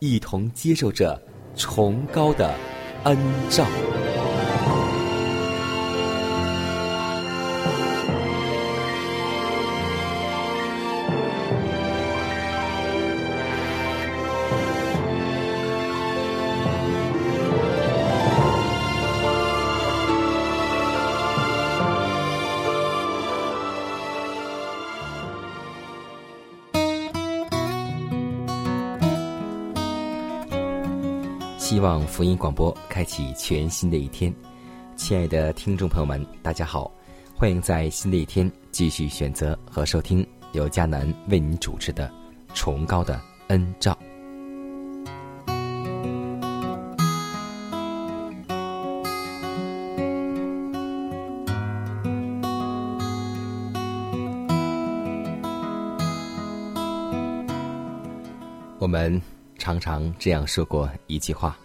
一同接受着崇高的恩照。福音广播开启全新的一天，亲爱的听众朋友们，大家好，欢迎在新的一天继续选择和收听由迦南为您主持的《崇高的恩照》。我们常常这样说过一句话：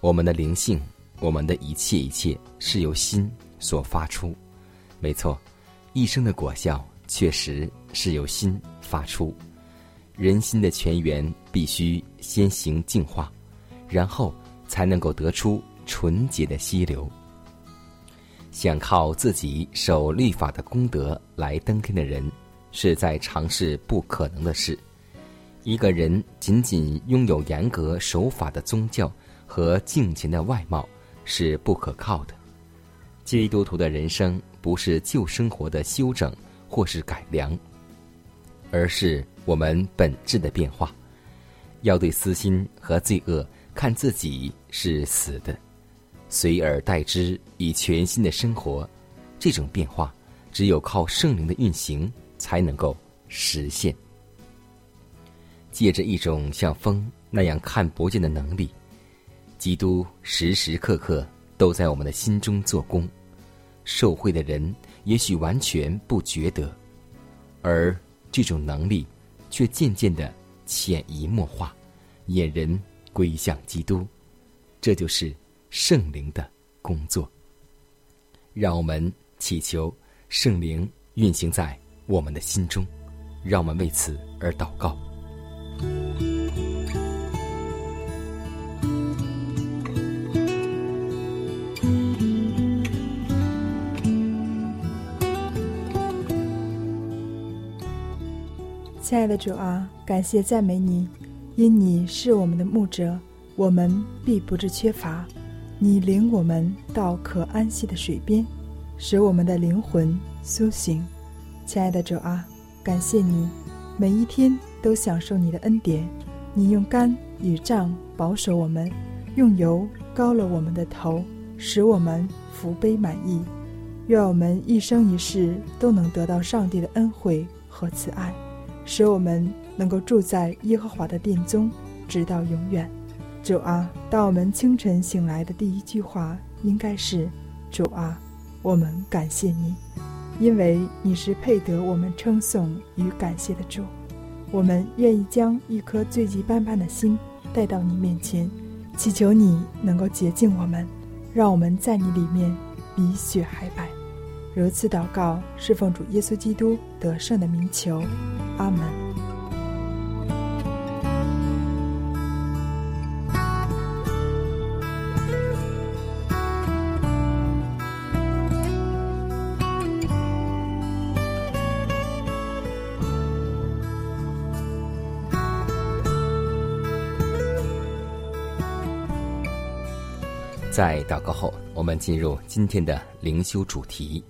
我们的灵性，我们的一切一切，是由心所发出。没错，一生的果效确实是由心发出。人心的泉源必须先行净化，然后才能够得出纯洁的溪流。想靠自己守律法的功德来登天的人，是在尝试不可能的事。一个人仅仅拥有严格守法的宗教和敬虔的外貌是不可靠的。基督徒的人生不是旧生活的修整或是改良，而是我们本质的变化。要对私心和罪恶看自己是死的，随而代之以全新的生活。这种变化只有靠圣灵的运行才能够实现。借着一种像风那样看不见的能力，基督时时刻刻都在我们的心中做工。受贿的人也许完全不觉得，而这种能力却渐渐的潜移默化，引人归向基督。这就是圣灵的工作。让我们祈求圣灵运行在我们的心中，让我们为此而祷告。的主啊，感谢赞美你，因你是我们的牧者，我们必不致缺乏。你领我们到可安息的水边，使我们的灵魂苏醒。亲爱的主啊，感谢你，每一天都享受你的恩典。你用肝与杖保守我们，用油膏了我们的头，使我们福杯满溢。愿我们一生一世都能得到上帝的恩惠和慈爱。使我们能够住在耶和华的殿中，直到永远。主啊，当我们清晨醒来的第一句话应该是：“主啊，我们感谢你，因为你是配得我们称颂与感谢的主。我们愿意将一颗罪迹斑斑的心带到你面前，祈求你能够洁净我们，让我们在你里面比雪还白。”如此祷告是奉主耶稣基督得胜的名求。阿门。在祷告后我们进入今天的灵修主题。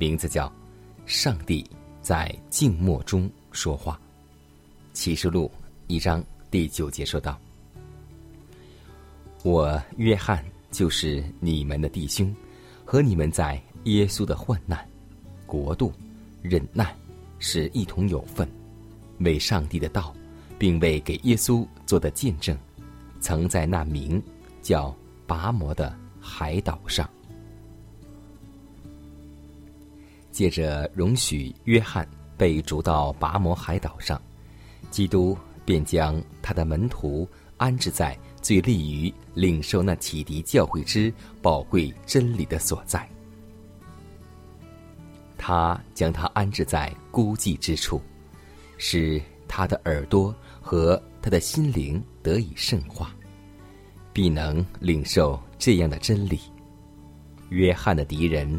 名字叫“上帝在静默中说话”。启示录一章第九节说道：“我约翰就是你们的弟兄，和你们在耶稣的患难、国度、忍耐，是一同有份，为上帝的道，并为给耶稣做的见证，曾在那名叫。”拔摩的海岛上，借着容许约翰被逐到拔摩海岛上，基督便将他的门徒安置在最利于领受那启迪教诲之宝贵真理的所在。他将他安置在孤寂之处，使他的耳朵和他的心灵得以圣化。必能领受这样的真理。约翰的敌人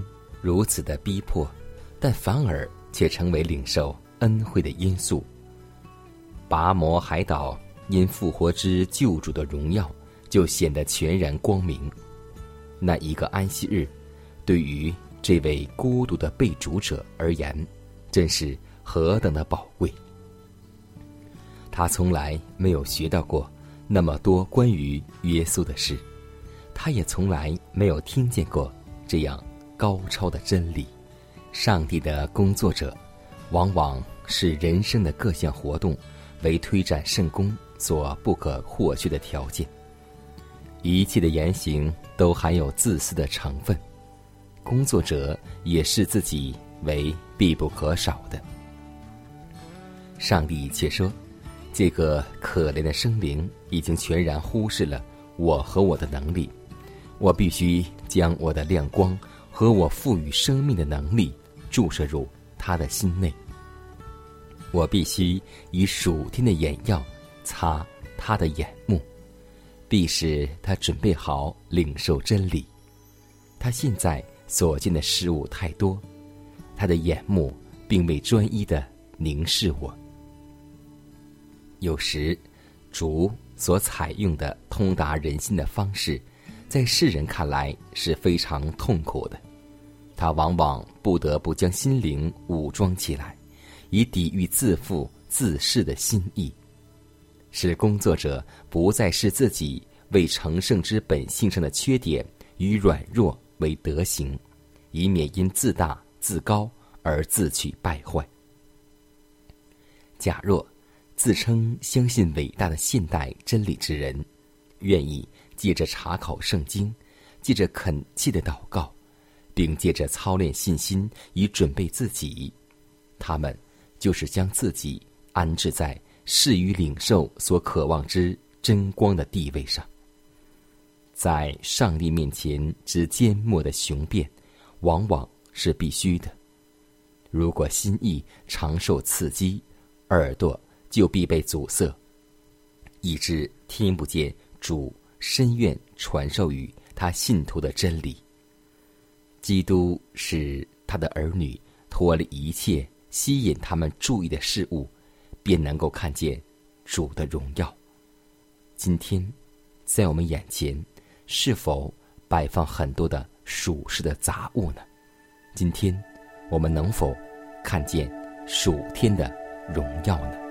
如此的逼迫，但反而却成为领受恩惠的因素。拔摩海岛因复活之救主的荣耀，就显得全然光明。那一个安息日，对于这位孤独的被主者而言，真是何等的宝贵！他从来没有学到过。那么多关于耶稣的事，他也从来没有听见过这样高超的真理。上帝的工作者，往往是人生的各项活动为推展圣功所不可或缺的条件。一切的言行都含有自私的成分，工作者也视自己为必不可少的。上帝却说。这个可怜的生灵已经全然忽视了我和我的能力，我必须将我的亮光和我赋予生命的能力注射入他的心内。我必须以属天的眼药擦他的眼目，必使他准备好领受真理。他现在所见的事物太多，他的眼目并未专一的凝视我。有时，主所采用的通达人心的方式，在世人看来是非常痛苦的。他往往不得不将心灵武装起来，以抵御自负自恃的心意，使工作者不再视自己为成圣之本性上的缺点与软弱为德行，以免因自大自高而自取败坏。假若。自称相信伟大的现代真理之人，愿意借着查考圣经，借着恳切的祷告，并借着操练信心以准备自己，他们就是将自己安置在适于领受所渴望之真光的地位上。在上帝面前之缄默的雄辩，往往是必须的。如果心意常受刺激，耳朵。就必被阻塞，以致听不见主深愿传授于他信徒的真理。基督使他的儿女脱离一切吸引他们注意的事物，便能够看见主的荣耀。今天，在我们眼前，是否摆放很多的属世的杂物呢？今天，我们能否看见属天的荣耀呢？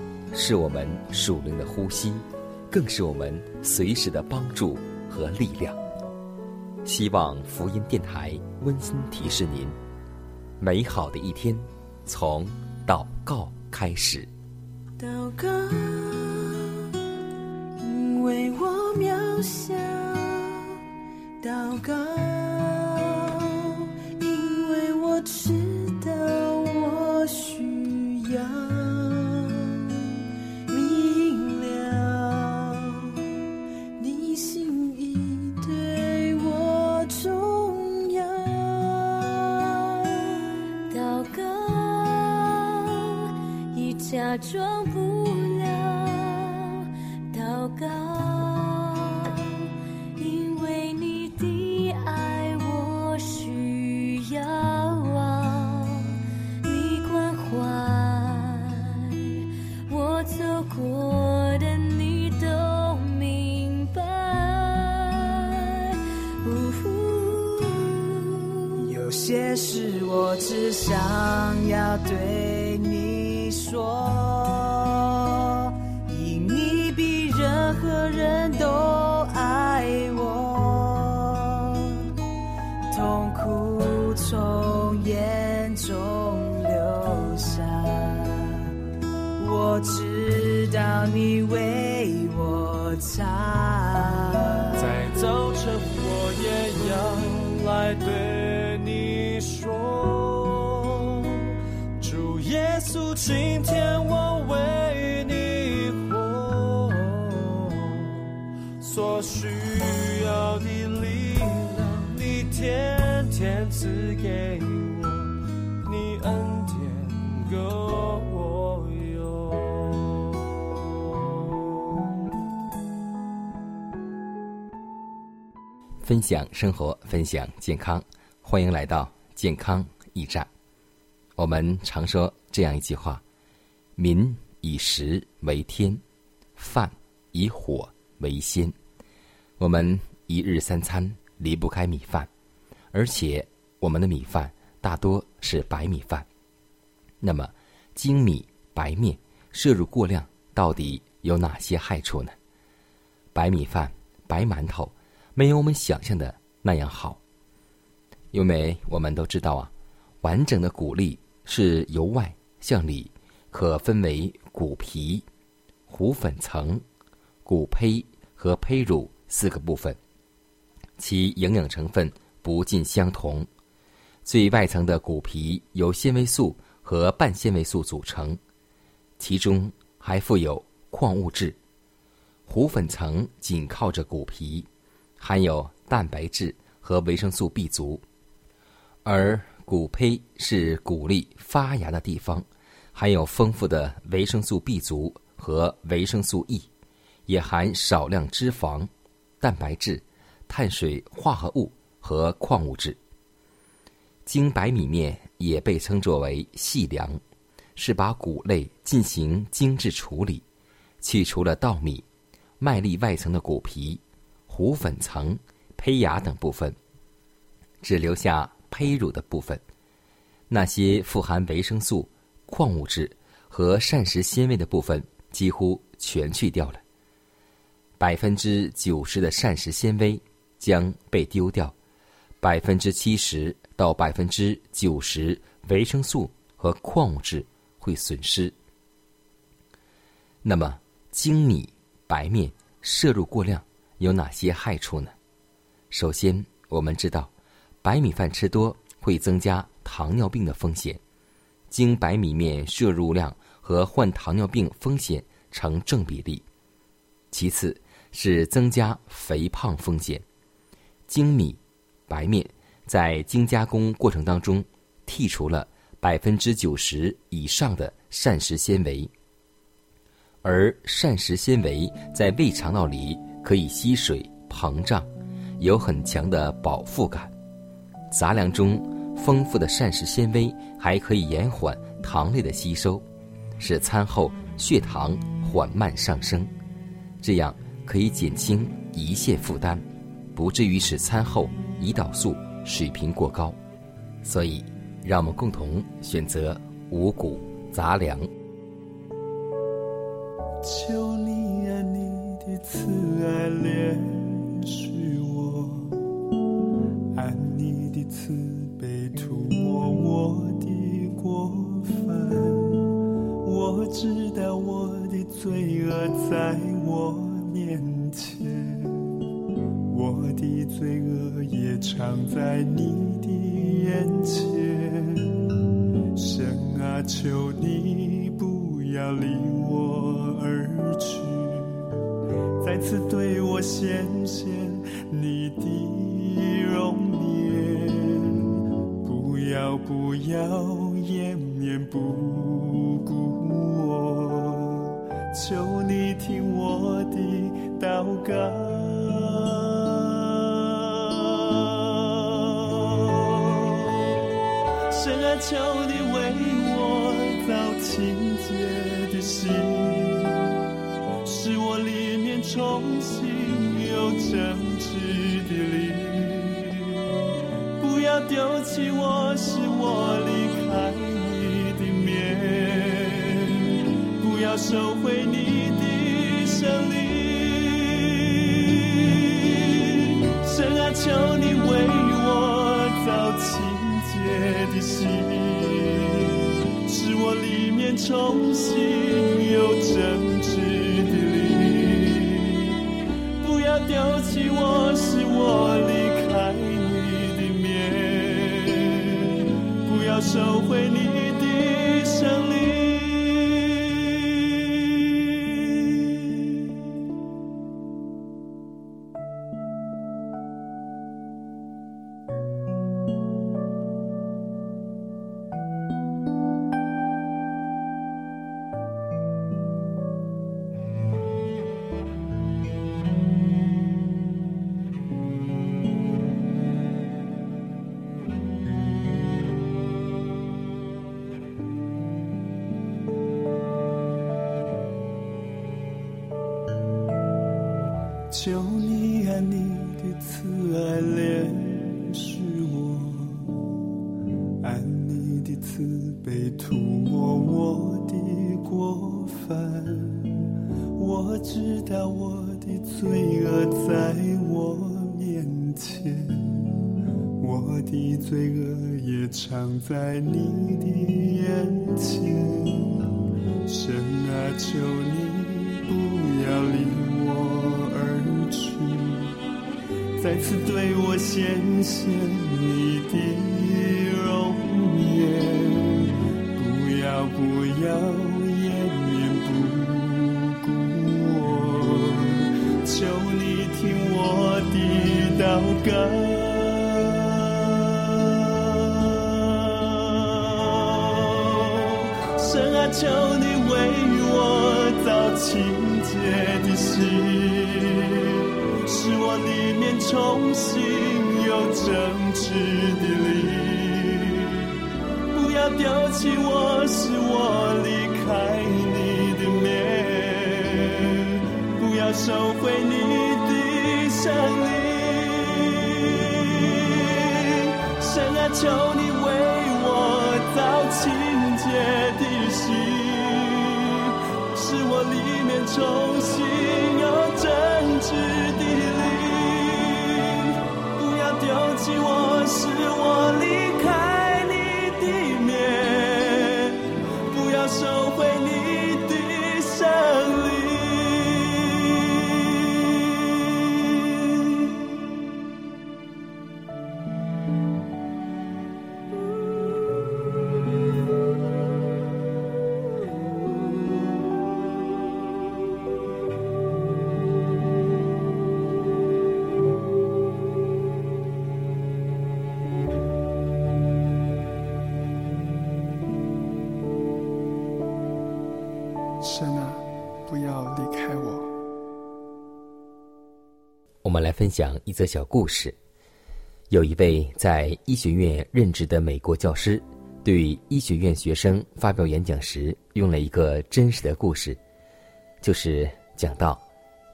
是我们属灵的呼吸，更是我们随时的帮助和力量。希望福音电台温馨提示您：美好的一天从祷告开始。祷告，是我只想要对你说，因你比任何人都爱我，痛苦从眼中流下，我知道你为我擦。今天我为你活，所需要的力量，你天天赐给我，你恩典够我。分享生活，分享健康，欢迎来到健康驿站。我们常说这样一句话：“民以食为天，饭以火为先。”我们一日三餐离不开米饭，而且我们的米饭大多是白米饭。那么，精米白面摄入过量，到底有哪些害处呢？白米饭、白馒头没有我们想象的那样好，因为我们都知道啊，完整的谷粒是由外向里，可分为骨皮、糊粉层、骨胚和胚乳四个部分，其营养成分不尽相同。最外层的骨皮由纤维素和半纤维素组成，其中还附有矿物质。糊粉层紧靠着骨皮，含有蛋白质和维生素 B 族，而骨胚是谷粒发芽的地方，含有丰富的维生素 B 族和维生素 E，也含少量脂肪、蛋白质、碳水化合物和矿物质。精白米面也被称作为细粮，是把谷类进行精致处理，去除了稻米。麦粒外层的谷皮、糊粉层、胚芽等部分，只留下胚乳的部分。那些富含维生素、矿物质和膳食纤维的部分几乎全去掉了。百分之九十的膳食纤维将被丢掉，百分之七十到百分之九十维生素和矿物质会损失。那么，精米。白面摄入过量有哪些害处呢？首先，我们知道，白米饭吃多会增加糖尿病的风险，精白米面摄入量和患糖尿病风险成正比例。其次是增加肥胖风险，精米白面在精加工过程当中剔除了百分之九十以上的膳食纤维。而膳食纤维在胃肠道里可以吸水膨胀，有很强的饱腹感。杂粮中丰富的膳食纤维还可以延缓糖类的吸收，使餐后血糖缓慢上升，这样可以减轻胰腺负担，不至于使餐后胰岛素水平过高。所以，让我们共同选择五谷杂粮。求你按你的慈在我面前，我的罪恶也藏在你的眼前。神啊，求你不要离我而去，再次对我显现你的容颜，不要不要掩面不顾我，求你听我的祷告。神啊，求你为我造清洁的心，使我里面重新有正直的灵。不要丢弃我，使我离要收回你的圣灵。神啊，求你为我造清洁的心，使我里面重新有真挚的灵。不要丢弃我，使我离开你的面，不要收回你的圣灵。我知道我的罪恶在我面前，我的罪恶也藏在你的眼前。神啊，求你不要离我而去，再次对我显现你的容颜。不要不要的祷告。神啊，求你为我造清洁的心，使我里面重新有正直的灵。不要丢弃我，使我离开你的面，不要收回你的圣灵。求你为我造清洁的心，使我里面重新有真我们来分享一则小故事。有一位在医学院任职的美国教师，对医学院学生发表演讲时，用了一个真实的故事，就是讲到，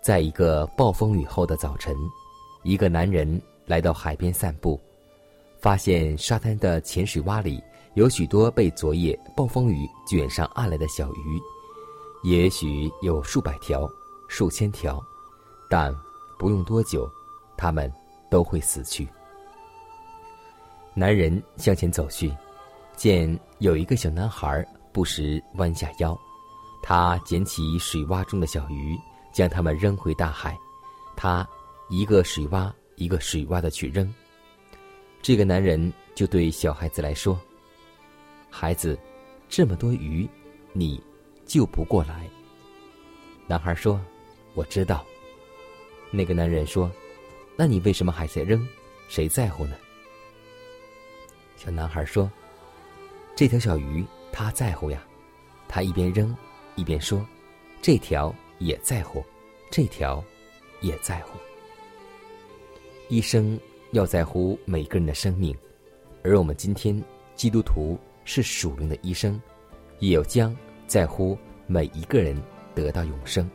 在一个暴风雨后的早晨，一个男人来到海边散步，发现沙滩的浅水洼里有许多被昨夜暴风雨卷上岸来的小鱼，也许有数百条、数千条，但不用多久，他们都会死去。男人向前走去，见有一个小男孩不时弯下腰，他捡起水洼中的小鱼，将它们扔回大海。他一个水洼一个水洼的去扔。这个男人就对小孩子来说：“孩子，这么多鱼，你救不过来。”男孩说：“我知道。”那个男人说：“那你为什么还在扔？谁在乎呢？”小男孩说：“这条小鱼，他在乎呀。”他一边扔，一边说：“这条也在乎，这条也在乎。”医生要在乎每个人的生命，而我们今天基督徒是属灵的医生，也要将在乎每一个人得到永生，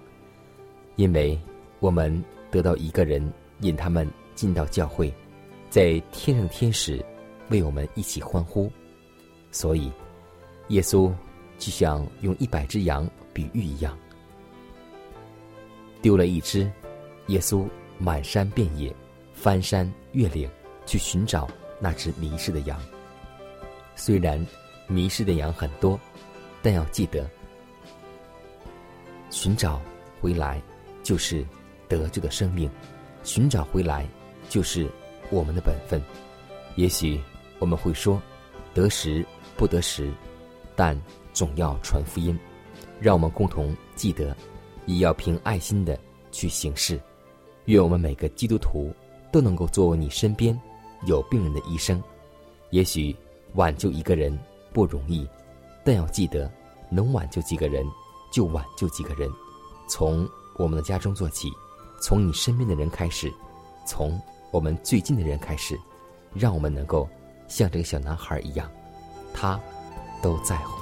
因为我们。得到一个人引他们进到教会，在天上天使为我们一起欢呼，所以耶稣就像用一百只羊比喻一样，丢了一只，耶稣满山遍野，翻山越岭去寻找那只迷失的羊。虽然迷失的羊很多，但要记得，寻找回来就是。得救的生命，寻找回来就是我们的本分。也许我们会说，得时不得时，但总要传福音。让我们共同记得，也要凭爱心的去行事。愿我们每个基督徒都能够作为你身边有病人的医生。也许挽救一个人不容易，但要记得，能挽救几个人就挽救几个人。从我们的家中做起。从你身边的人开始，从我们最近的人开始，让我们能够像这个小男孩一样，他都在乎。